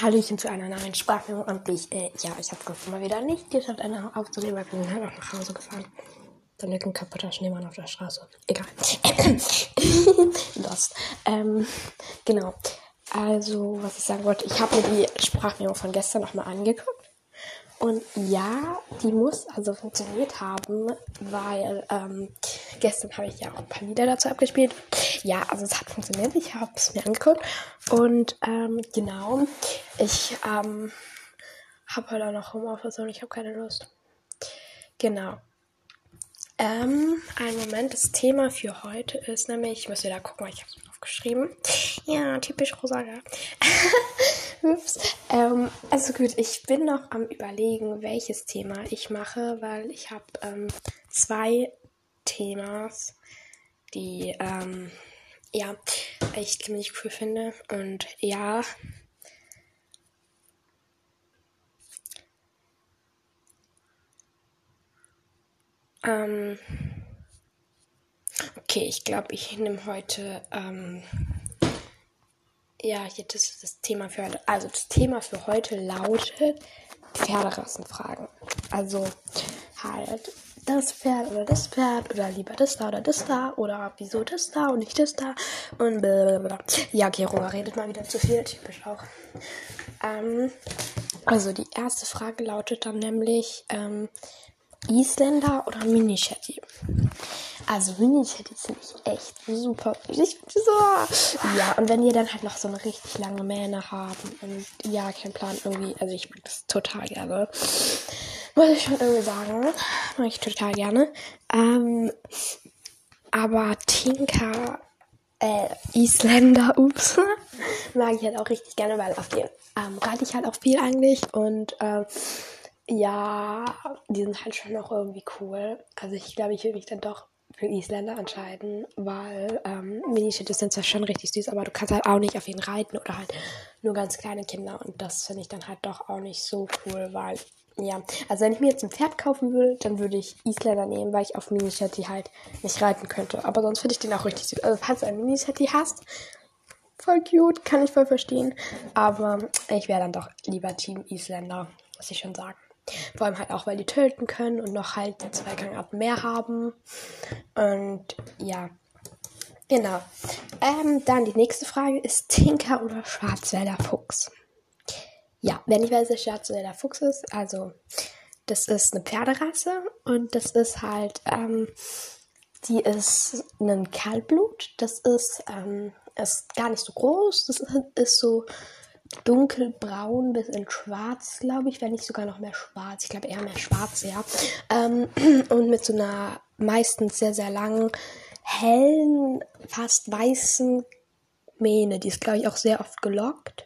Hallöchen zu einer neuen Sprachmemo und ich, äh, ja, ich habe es mal wieder nicht geschafft, eine aufzunehmen, weil ich bin halt auch nach Hause gefahren. Dann liegt ein kaputter Schneemann auf der Straße. Egal. Lost. Ähm, genau. Also, was ich sagen wollte, ich habe mir die Sprachmemo von gestern nochmal angeguckt. Und ja, die muss also funktioniert haben, weil ähm, gestern habe ich ja auch ein paar Lieder dazu abgespielt. Ja, also es hat funktioniert. Ich habe es mir angeguckt. Und ähm, genau, ich ähm, habe heute auch noch Homeoffice und ich habe keine Lust. Genau. Ähm, einen Moment, das Thema für heute ist nämlich, ich muss wieder gucken, weil ich habe es aufgeschrieben. Ja, typisch Rosaga. Ups. Ähm, also gut, ich bin noch am überlegen, welches Thema ich mache, weil ich habe ähm, zwei Themas, die ähm, ja ich ziemlich cool finde und ja. Ähm, okay, ich glaube, ich nehme heute ähm, ja, hier das, das Thema für heute. Also das Thema für heute lautet Pferderassenfragen. Also halt das Pferd oder das Pferd oder lieber das da oder das da oder wieso das da und nicht das da und blablabla. Ja, Roa redet mal wieder zu viel, typisch auch. Ähm, also die erste Frage lautet dann nämlich ähm, Isländer oder Mini-Shetty? Also Mini-Chatty finde ich echt super. Ich, so. Ja, und wenn ihr dann halt noch so eine richtig lange Mähne haben und ja, kein Plan irgendwie, also ich mag das total gerne. Muss ich schon irgendwie sagen. Mag ich total gerne. Ähm, aber Tinker, äh, Isländer, ups, mag ich halt auch richtig gerne, weil auf den ähm, reite ich halt auch viel eigentlich und ähm, ja, die sind halt schon noch irgendwie cool. Also ich glaube, ich will mich dann doch für Isländer entscheiden, weil ähm, Mini-Shitties sind zwar schon richtig süß, aber du kannst halt auch nicht auf ihn reiten oder halt nur ganz kleine Kinder und das finde ich dann halt doch auch nicht so cool, weil ja, also wenn ich mir jetzt ein Pferd kaufen würde, dann würde ich Isländer nehmen, weil ich auf Mini-Shetty halt nicht reiten könnte. Aber sonst finde ich den auch richtig süß. Also falls du ein Mini-Shetty hast, voll cute, kann ich voll verstehen. Aber ich wäre dann doch lieber Team Isländer, muss ich schon sagen. Vor allem halt auch, weil die töten können und noch halt zwei Gangarten mehr haben. Und ja, genau. Ähm, dann die nächste Frage ist Tinker oder Schwarzwälder Fuchs? Ja, wenn ich weiß, was Schwarzwälder Fuchs ist, also das ist eine Pferderasse und das ist halt, ähm, die ist ein Kaltblut. Das ist, ähm, ist gar nicht so groß. Das ist so dunkelbraun bis in schwarz, glaube ich, wenn nicht sogar noch mehr schwarz. Ich glaube eher mehr schwarz, ja. Ähm, und mit so einer meistens sehr, sehr langen, hellen, fast weißen Mähne. Die ist, glaube ich, auch sehr oft gelockt.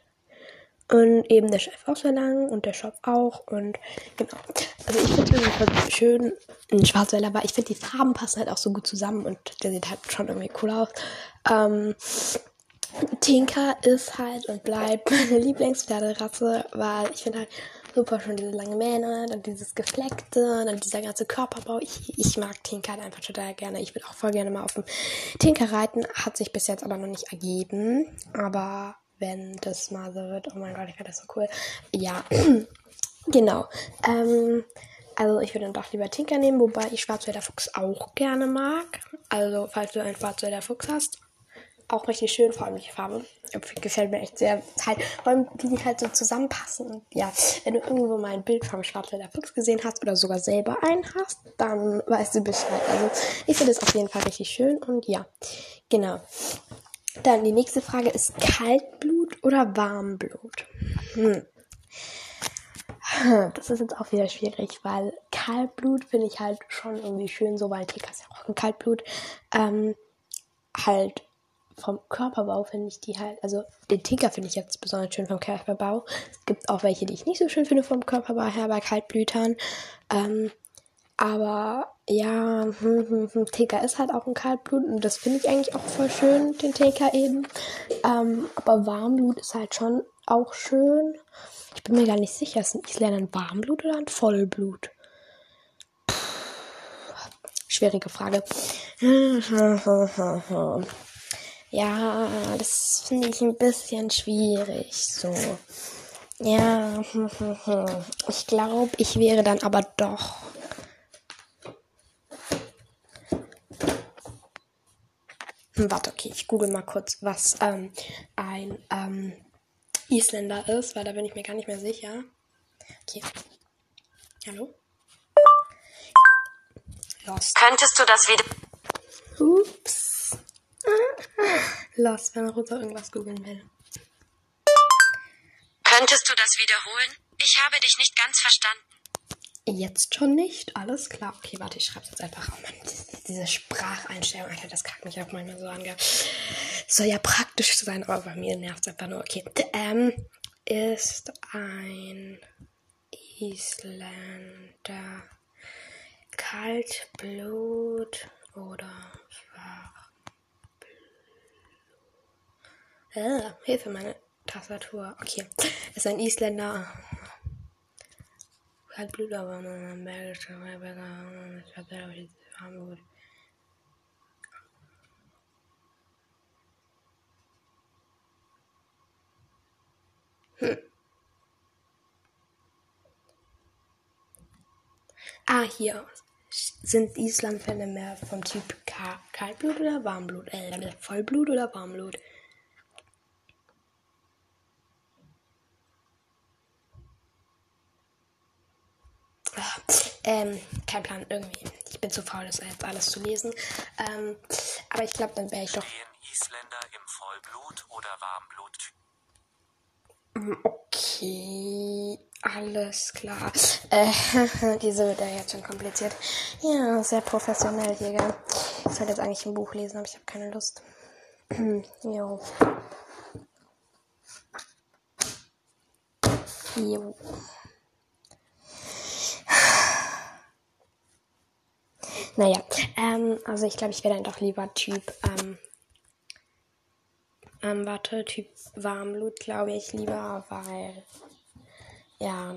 Und eben der Chef auch sehr lang und der Shop auch. Und genau. Also ich finde es schön, ein Schwarzwälder, aber ich finde die Farben passen halt auch so gut zusammen und der sieht halt schon irgendwie cool aus. Ähm, Tinker ist halt und bleibt meine Lieblingspferderasse, weil ich finde halt super schon diese lange Mähne, dann dieses Gefleckte, dann dieser ganze Körperbau. Ich, ich mag Tinker halt einfach total gerne. Ich würde auch voll gerne mal auf dem Tinker reiten. Hat sich bis jetzt aber noch nicht ergeben. Aber wenn das mal so wird, oh mein Gott, ich finde das so cool. Ja, genau. Ähm, also ich würde dann doch lieber Tinker nehmen, wobei ich Schwarzwälder Fuchs auch gerne mag. Also falls du einen Schwarzwälder Fuchs hast, auch richtig schön, vor allem die Farbe. Gefällt mir echt sehr. Halt, vor allem, wie die halt so zusammenpassen. Und ja, wenn du irgendwo mal ein Bild vom Schwarzwälder Fuchs gesehen hast oder sogar selber einen hast, dann weißt du Bescheid. Also, ich finde es auf jeden Fall richtig schön und ja, genau. Dann die nächste Frage ist Kaltblut oder Warmblut? Hm. Das ist jetzt auch wieder schwierig, weil Kaltblut finde ich halt schon irgendwie schön, so weil Tika ist ja auch ein Kaltblut. Ähm, halt vom Körperbau finde ich die halt, also den Tinker finde ich jetzt besonders schön vom Körperbau. Es gibt auch welche, die ich nicht so schön finde vom Körperbau her bei Kaltblütern. Ähm, aber ja, hm, hm, hm, Tinker ist halt auch ein Kaltblut und das finde ich eigentlich auch voll schön, den Tinker eben. Ähm, aber Warmblut ist halt schon auch schön. Ich bin mir gar nicht sicher, ist ein Isländer ein Warmblut oder ein Vollblut? Puh, schwierige Frage. Ja, das finde ich ein bisschen schwierig. So. Ja, ich glaube, ich wäre dann aber doch. Hm, warte, okay, ich google mal kurz, was ähm, ein ähm, Isländer ist, weil da bin ich mir gar nicht mehr sicher. Okay. Hallo? Lost. Könntest du das wieder. Ups. Lost, wenn Rosa irgendwas googeln will. Könntest du das wiederholen? Ich habe dich nicht ganz verstanden. Jetzt schon nicht? Alles klar. Okay, warte, ich schreibe es jetzt einfach. Oh Mann, diese Spracheinstellung, Alter, das kackt mich auch manchmal so an. Soll ja praktisch sein, aber bei mir nervt es einfach nur. Okay. Ähm, ist ein Isländer Kaltblut oder Schwachblut? Äh, Hilfe, meine Tastatur. Okay. Ist ein Isländer. Kaltblut, aber ein belgischer Weiberger. Ich hatte Hamburg. Hm. Ah, hier. Sind Islandfälle mehr vom Typ Kaltblut oder Warmblut? Äh, Vollblut oder Warmblut? Ähm, kein Plan, irgendwie. Ich bin zu faul, das jetzt alles zu lesen. Ähm, aber ich glaube, dann wäre ich doch. Isländer im Vollblut oder Warmblut? Mm, okay, alles klar. Äh, diese wird ja jetzt schon kompliziert. Ja, sehr professionell hier, gell? Ich sollte jetzt eigentlich ein Buch lesen, aber ich habe keine Lust. jo. Jo. Naja, ähm, also ich glaube, ich wäre dann doch lieber Typ, ähm, ähm, warte, Typ Warmblut, glaube ich, lieber, weil, ja,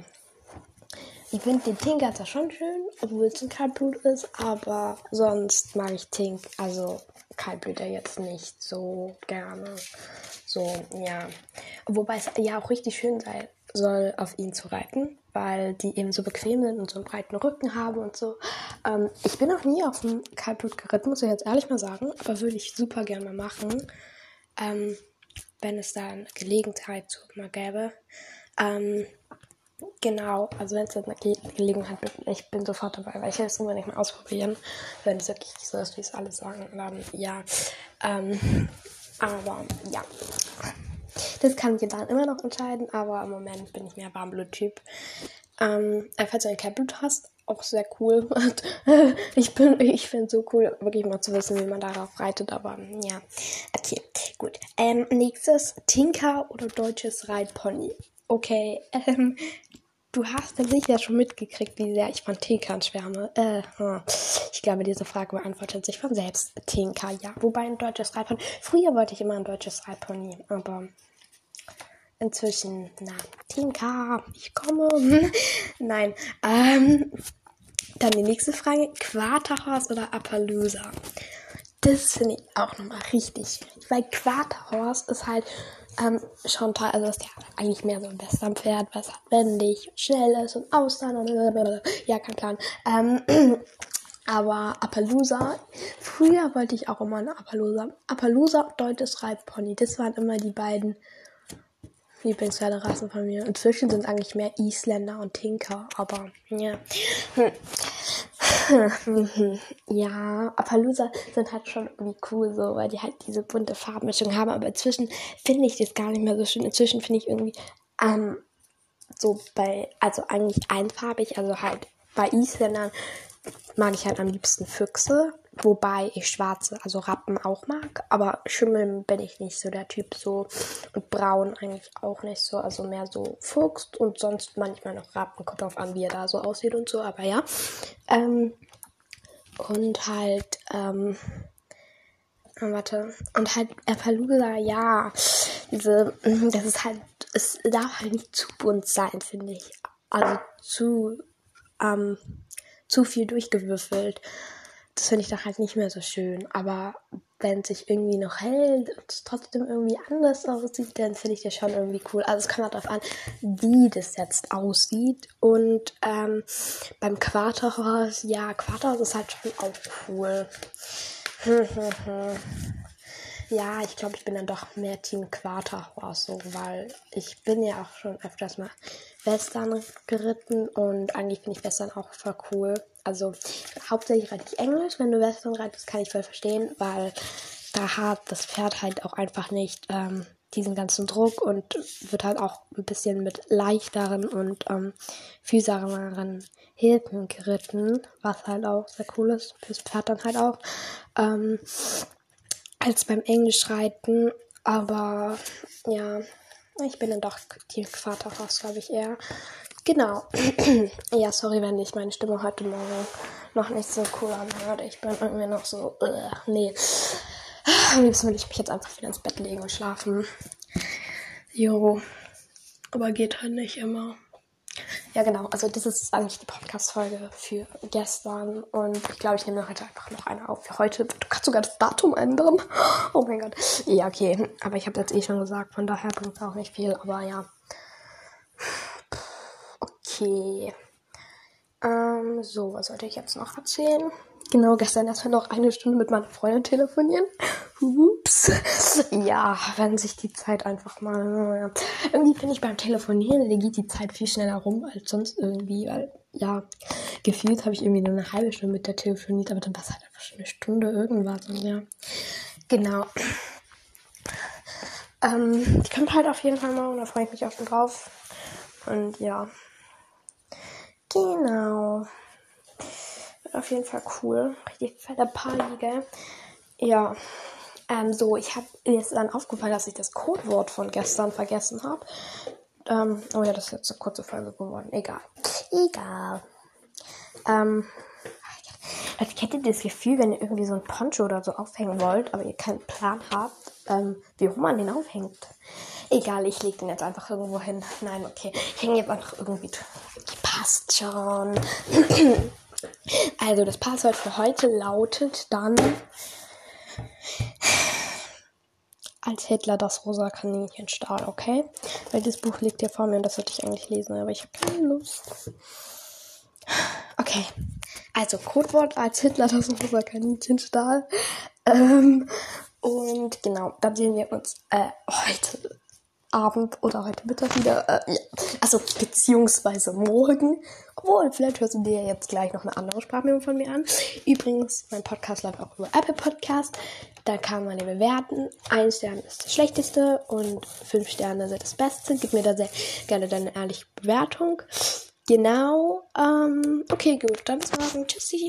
ich finde den Tinker zwar schon schön, obwohl es ein Kaltblut ist, aber sonst mag ich Tink, also Kaltblüter jetzt nicht so gerne. So, ja. Wobei es ja auch richtig schön sein soll, auf ihn zu reiten, weil die eben so bequem sind und so einen breiten Rücken haben und so. Ähm, ich bin noch nie auf dem Kaltblut geritten, muss ich jetzt ehrlich mal sagen, aber würde ich super gerne mal machen, ähm, wenn es da eine Gelegenheit zu mal gäbe. Ähm, genau, also wenn es eine Ge Gelegenheit gibt, ich bin sofort dabei, weil ich will es unbedingt mal ausprobieren, wenn es wirklich so ist, wie es alle sagen, dann ja. Ähm, aber ja, das kann ich dann immer noch entscheiden, aber im Moment bin ich mehr Warmblut-Typ. Ähm, äh, falls du ein Kaltblut hast, auch sehr cool. ich ich finde so cool, wirklich mal zu wissen, wie man darauf reitet, aber ja. Okay, gut. Ähm, nächstes, Tinker oder deutsches Reitpony. Okay, ähm, du hast ja sicher schon mitgekriegt, wie sehr ich von Tinkern schwärme. Äh, hm. ich glaube, diese Frage beantwortet sich von selbst. Tinker, ja. Wobei ein deutsches Reitpony. Früher wollte ich immer ein deutsches Reitpony, aber inzwischen, na, Tinka, ich komme. Nein, ähm, dann die nächste Frage, Quarterhorse oder Appaloosa? Das finde ich auch nochmal richtig schwierig, weil Quarterhorse ist halt ähm, schon toll, also ist ja eigentlich mehr so ein Westernpferd, was halt wendig, schnell ist und Austern und ja, kein Plan. Ähm, aber Appaloosa, früher wollte ich auch immer eine Appaloosa. Appaloosa und deutsches Reitpony, das waren immer die beiden Lieblingspferderassen von mir. Inzwischen sind eigentlich mehr Isländer und Tinker, aber ja. ja, Appaloosa sind halt schon irgendwie cool so, weil die halt diese bunte Farbmischung haben, aber inzwischen finde ich das gar nicht mehr so schön. Inzwischen finde ich irgendwie ähm, so bei, also eigentlich einfarbig, also halt bei Isländern mag ich halt am liebsten Füchse, wobei ich schwarze, also Rappen auch mag, aber Schimmeln bin ich nicht so der Typ so und Braun eigentlich auch nicht so, also mehr so Fuchs und sonst manchmal noch Rappen, kommt drauf an, wie er da so aussieht und so, aber ja. Ähm, und halt, ähm, ah, warte, und halt Appaloosa, ja, diese, das ist halt, es darf halt nicht zu bunt sein, finde ich. Also zu, ähm, zu viel durchgewürfelt. Das finde ich dann halt nicht mehr so schön. Aber wenn es sich irgendwie noch hält und es trotzdem irgendwie anders aussieht, dann finde ich das schon irgendwie cool. Also es kommt halt darauf an, wie das jetzt aussieht. Und ähm, beim Quarterhaus, ja, Quarterhaus ist halt schon auch cool. ja, ich glaube, ich bin dann doch mehr Team Quarterhorse, so, weil ich bin ja auch schon öfters mal Western geritten und eigentlich finde ich Western auch voll cool. Also hauptsächlich reite ich Englisch. Wenn du Western reitest, kann ich voll verstehen, weil da hat das Pferd halt auch einfach nicht ähm, diesen ganzen Druck und wird halt auch ein bisschen mit leichteren und ähm, füßigeren Hilfen geritten, was halt auch sehr cool ist fürs Pferd dann halt auch. Ähm, als beim Englischreiten. Aber ja, ich bin dann doch die Vaterhaus, glaube ich eher. Genau. ja, sorry, wenn ich meine Stimme heute Morgen noch nicht so cool anhört. Ich bin irgendwie noch so, uh, nee. Am liebsten will ich mich jetzt einfach wieder ins Bett legen und schlafen. Jo. Aber geht halt nicht immer. Ja, genau. Also das ist eigentlich die Podcast-Folge für gestern. Und ich glaube, ich nehme heute einfach noch eine auf für heute. Du kannst sogar das Datum ändern. Oh mein Gott. Ja, okay. Aber ich habe jetzt eh schon gesagt, von daher bringt es auch nicht viel. Aber ja. Okay. Ähm, so, was sollte ich jetzt noch erzählen? Genau, gestern erstmal noch eine Stunde mit meiner Freundin telefonieren. Ups. Ja, wenn sich die Zeit einfach mal. Irgendwie finde ich beim Telefonieren, da geht die Zeit viel schneller rum als sonst irgendwie. Weil, ja, gefühlt habe ich irgendwie nur eine halbe Stunde mit der telefoniert, aber dann war es halt einfach schon eine Stunde irgendwas. Und ja, genau. Ähm, die kommt halt auf jeden Fall mal und da freue ich mich auch schon drauf. Und ja. Genau auf jeden Fall cool. Richtig fette Party, gell? Ja. Ähm, so, ich habe jetzt dann aufgefallen, dass ich das Codewort von gestern vergessen habe. Ähm, oh ja, das ist jetzt eine kurze Folge geworden. Egal. Egal. Ähm, kennt ihr das Gefühl, wenn ihr irgendwie so ein Poncho oder so aufhängen wollt, aber ihr keinen Plan habt, ähm, wie rum man den aufhängt? Egal, ich lege den jetzt einfach irgendwo hin. Nein, okay. Ich hänge jetzt einfach irgendwie. Passt schon. Also das Passwort für heute lautet dann als Hitler das rosa Kaninchen stahl, okay? Weil das Buch liegt hier vor mir und das sollte ich eigentlich lesen, aber ich habe keine Lust. Okay, also Codewort als Hitler das rosa Kaninchen stahl. Ähm, und genau, dann sehen wir uns äh, heute Abend oder heute Mittag wieder. Äh, ja. Also beziehungsweise morgen. Obwohl, vielleicht hörst du dir jetzt gleich noch eine andere Sprachmemo von mir an. Übrigens, mein Podcast läuft auch über Apple Podcast. Da kann man den bewerten. Ein Stern ist das Schlechteste und fünf Sterne sind das Beste. Gib mir da sehr gerne deine ehrliche Bewertung. Genau. Ähm, okay, gut. Dann sagen Tschüssi.